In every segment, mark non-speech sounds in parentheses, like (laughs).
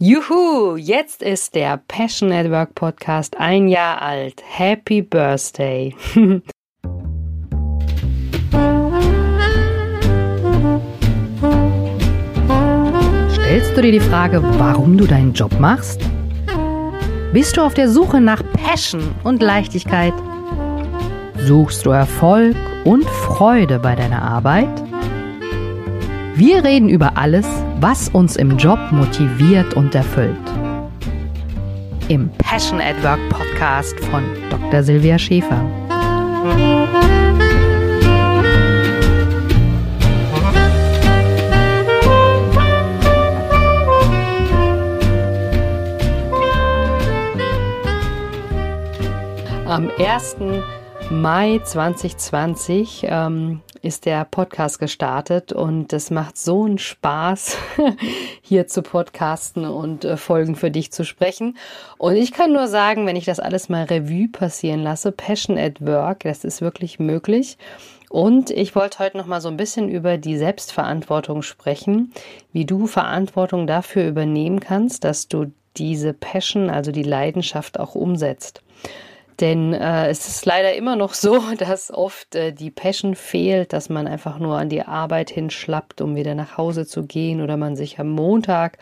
Juhu, jetzt ist der Passion Network Podcast ein Jahr alt. Happy Birthday. (laughs) Stellst du dir die Frage, warum du deinen Job machst? Bist du auf der Suche nach Passion und Leichtigkeit? Suchst du Erfolg und Freude bei deiner Arbeit? Wir reden über alles, was uns im Job motiviert und erfüllt. Im Passion at Work Podcast von Dr. Silvia Schäfer. Am 1. Mai 2020 ähm, ist der Podcast gestartet und es macht so einen Spaß, (laughs) hier zu podcasten und äh, Folgen für dich zu sprechen. Und ich kann nur sagen, wenn ich das alles mal Revue passieren lasse, Passion at Work, das ist wirklich möglich. Und ich wollte heute noch mal so ein bisschen über die Selbstverantwortung sprechen, wie du Verantwortung dafür übernehmen kannst, dass du diese Passion, also die Leidenschaft auch umsetzt. Denn äh, es ist leider immer noch so, (laughs) dass oft äh, die Passion fehlt, dass man einfach nur an die Arbeit hinschlappt, um wieder nach Hause zu gehen oder man sich am Montag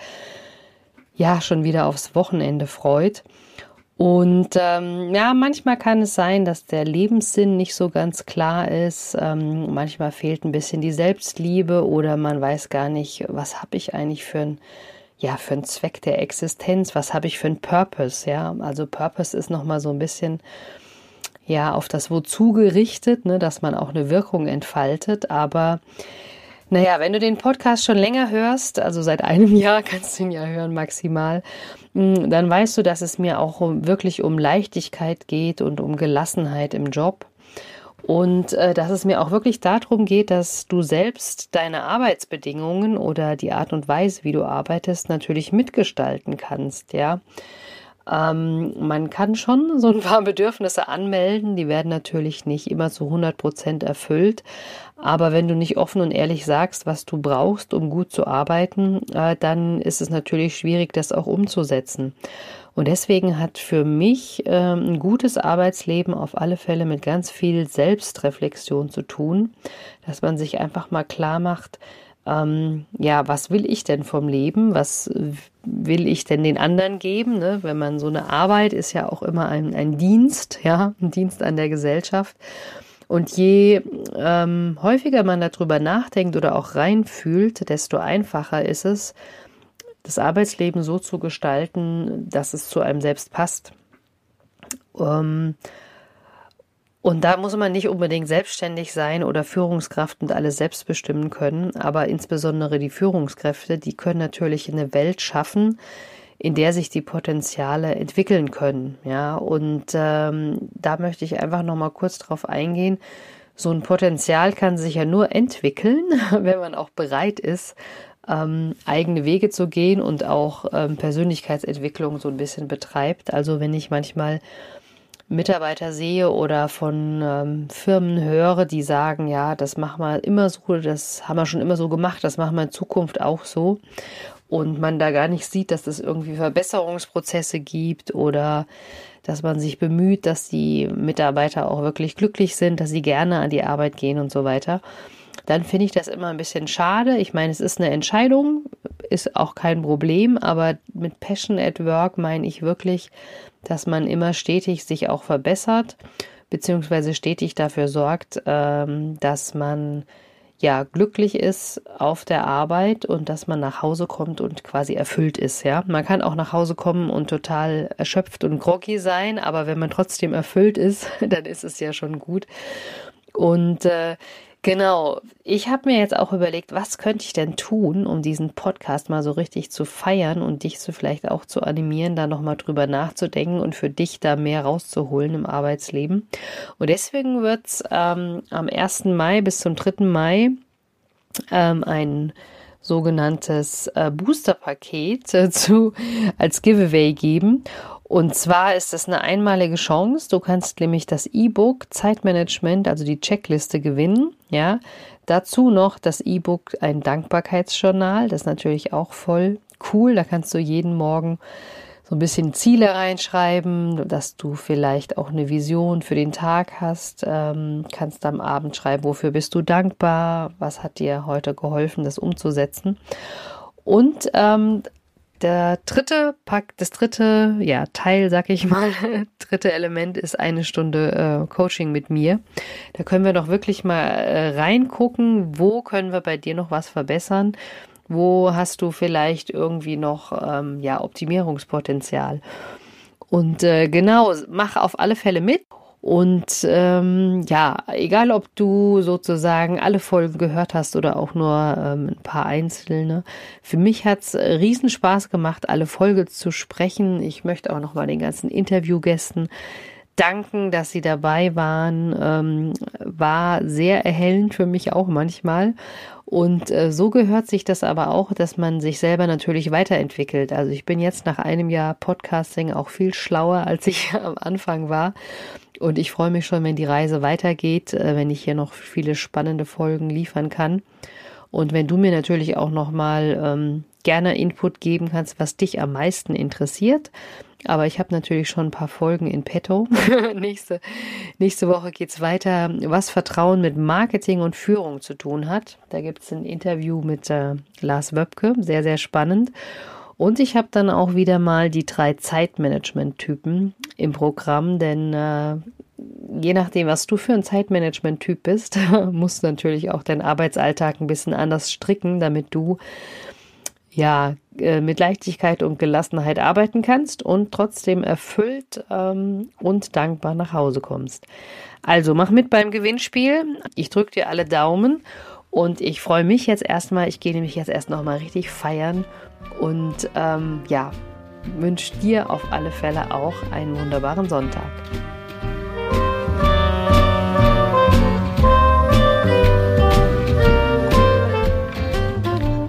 ja schon wieder aufs Wochenende freut. Und ähm, ja, manchmal kann es sein, dass der Lebenssinn nicht so ganz klar ist. Ähm, manchmal fehlt ein bisschen die Selbstliebe oder man weiß gar nicht, was habe ich eigentlich für ein ja, für einen Zweck der Existenz, was habe ich für einen Purpose, ja? Also Purpose ist nochmal so ein bisschen ja auf das Wozu gerichtet, ne, dass man auch eine Wirkung entfaltet, aber naja, wenn du den Podcast schon länger hörst, also seit einem (laughs) Jahr kannst du ihn ja hören maximal, hm, dann weißt du, dass es mir auch wirklich um Leichtigkeit geht und um Gelassenheit im Job. Und äh, dass es mir auch wirklich darum geht, dass du selbst deine Arbeitsbedingungen oder die Art und Weise, wie du arbeitest, natürlich mitgestalten kannst, ja. Ähm, man kann schon (laughs) so ein paar Bedürfnisse anmelden, die werden natürlich nicht immer zu 100 Prozent erfüllt. Aber wenn du nicht offen und ehrlich sagst, was du brauchst, um gut zu arbeiten, äh, dann ist es natürlich schwierig, das auch umzusetzen. Und deswegen hat für mich ähm, ein gutes Arbeitsleben auf alle Fälle mit ganz viel Selbstreflexion zu tun, dass man sich einfach mal klar macht, ähm, ja, was will ich denn vom Leben? Was will ich denn den anderen geben? Ne? Wenn man so eine Arbeit ist ja auch immer ein, ein Dienst, ja, ein Dienst an der Gesellschaft. Und je ähm, häufiger man darüber nachdenkt oder auch reinfühlt, desto einfacher ist es, das Arbeitsleben so zu gestalten, dass es zu einem selbst passt. Ähm, und da muss man nicht unbedingt selbstständig sein oder Führungskraft und alles selbst bestimmen können, aber insbesondere die Führungskräfte, die können natürlich eine Welt schaffen, in der sich die Potenziale entwickeln können. Ja, und ähm, da möchte ich einfach noch mal kurz drauf eingehen. So ein Potenzial kann sich ja nur entwickeln, (laughs) wenn man auch bereit ist, ähm, eigene Wege zu gehen und auch ähm, Persönlichkeitsentwicklung so ein bisschen betreibt. Also wenn ich manchmal Mitarbeiter sehe oder von ähm, Firmen höre, die sagen, ja, das machen wir immer so, das haben wir schon immer so gemacht, das machen wir in Zukunft auch so. Und man da gar nicht sieht, dass es irgendwie Verbesserungsprozesse gibt oder dass man sich bemüht, dass die Mitarbeiter auch wirklich glücklich sind, dass sie gerne an die Arbeit gehen und so weiter dann finde ich das immer ein bisschen schade. Ich meine, es ist eine Entscheidung, ist auch kein Problem, aber mit Passion at Work meine ich wirklich, dass man immer stetig sich auch verbessert, beziehungsweise stetig dafür sorgt, ähm, dass man ja glücklich ist auf der Arbeit und dass man nach Hause kommt und quasi erfüllt ist, ja. Man kann auch nach Hause kommen und total erschöpft und groggy sein, aber wenn man trotzdem erfüllt ist, (laughs) dann ist es ja schon gut. Und äh, Genau. Ich habe mir jetzt auch überlegt, was könnte ich denn tun, um diesen Podcast mal so richtig zu feiern und dich so vielleicht auch zu animieren, da nochmal drüber nachzudenken und für dich da mehr rauszuholen im Arbeitsleben. Und deswegen wird es ähm, am 1. Mai bis zum 3. Mai ähm, ein sogenanntes äh, Booster-Paket äh, als Giveaway geben. Und zwar ist es eine einmalige Chance. Du kannst nämlich das E-Book Zeitmanagement, also die Checkliste gewinnen. Ja, dazu noch das E-Book ein Dankbarkeitsjournal. Das ist natürlich auch voll cool. Da kannst du jeden Morgen so ein bisschen Ziele reinschreiben, dass du vielleicht auch eine Vision für den Tag hast. Ähm, kannst am Abend schreiben, wofür bist du dankbar, was hat dir heute geholfen, das umzusetzen. Und ähm, der dritte Pack, das dritte ja, Teil, sag ich mal, (laughs) dritte Element ist eine Stunde äh, Coaching mit mir. Da können wir doch wirklich mal äh, reingucken, wo können wir bei dir noch was verbessern, wo hast du vielleicht irgendwie noch ähm, ja Optimierungspotenzial. Und äh, genau, mach auf alle Fälle mit und ähm, ja, egal ob du sozusagen alle Folgen gehört hast oder auch nur ähm, ein paar einzelne, für mich hat's riesen Spaß gemacht, alle Folgen zu sprechen. Ich möchte auch nochmal den ganzen Interviewgästen danken, dass sie dabei waren. Ähm, war sehr erhellend für mich auch manchmal. Und äh, so gehört sich das aber auch, dass man sich selber natürlich weiterentwickelt. Also ich bin jetzt nach einem Jahr Podcasting auch viel schlauer, als ich (laughs) am Anfang war. Und ich freue mich schon, wenn die Reise weitergeht, äh, wenn ich hier noch viele spannende Folgen liefern kann. Und wenn du mir natürlich auch nochmal ähm, gerne Input geben kannst, was dich am meisten interessiert. Aber ich habe natürlich schon ein paar Folgen in petto. (laughs) nächste, nächste Woche geht's weiter, was Vertrauen mit Marketing und Führung zu tun hat. Da gibt's ein Interview mit äh, Lars Wöbke, sehr, sehr spannend. Und ich habe dann auch wieder mal die drei Zeitmanagement-Typen im Programm, denn äh, je nachdem, was du für ein Zeitmanagement-Typ bist, (laughs) musst du natürlich auch deinen Arbeitsalltag ein bisschen anders stricken, damit du ja äh, mit Leichtigkeit und Gelassenheit arbeiten kannst und trotzdem erfüllt ähm, und dankbar nach Hause kommst. Also mach mit beim Gewinnspiel. Ich drücke dir alle Daumen und ich freue mich jetzt erstmal. Ich gehe nämlich jetzt erst noch mal richtig feiern und ähm, ja, wünsche dir auf alle Fälle auch einen wunderbaren Sonntag.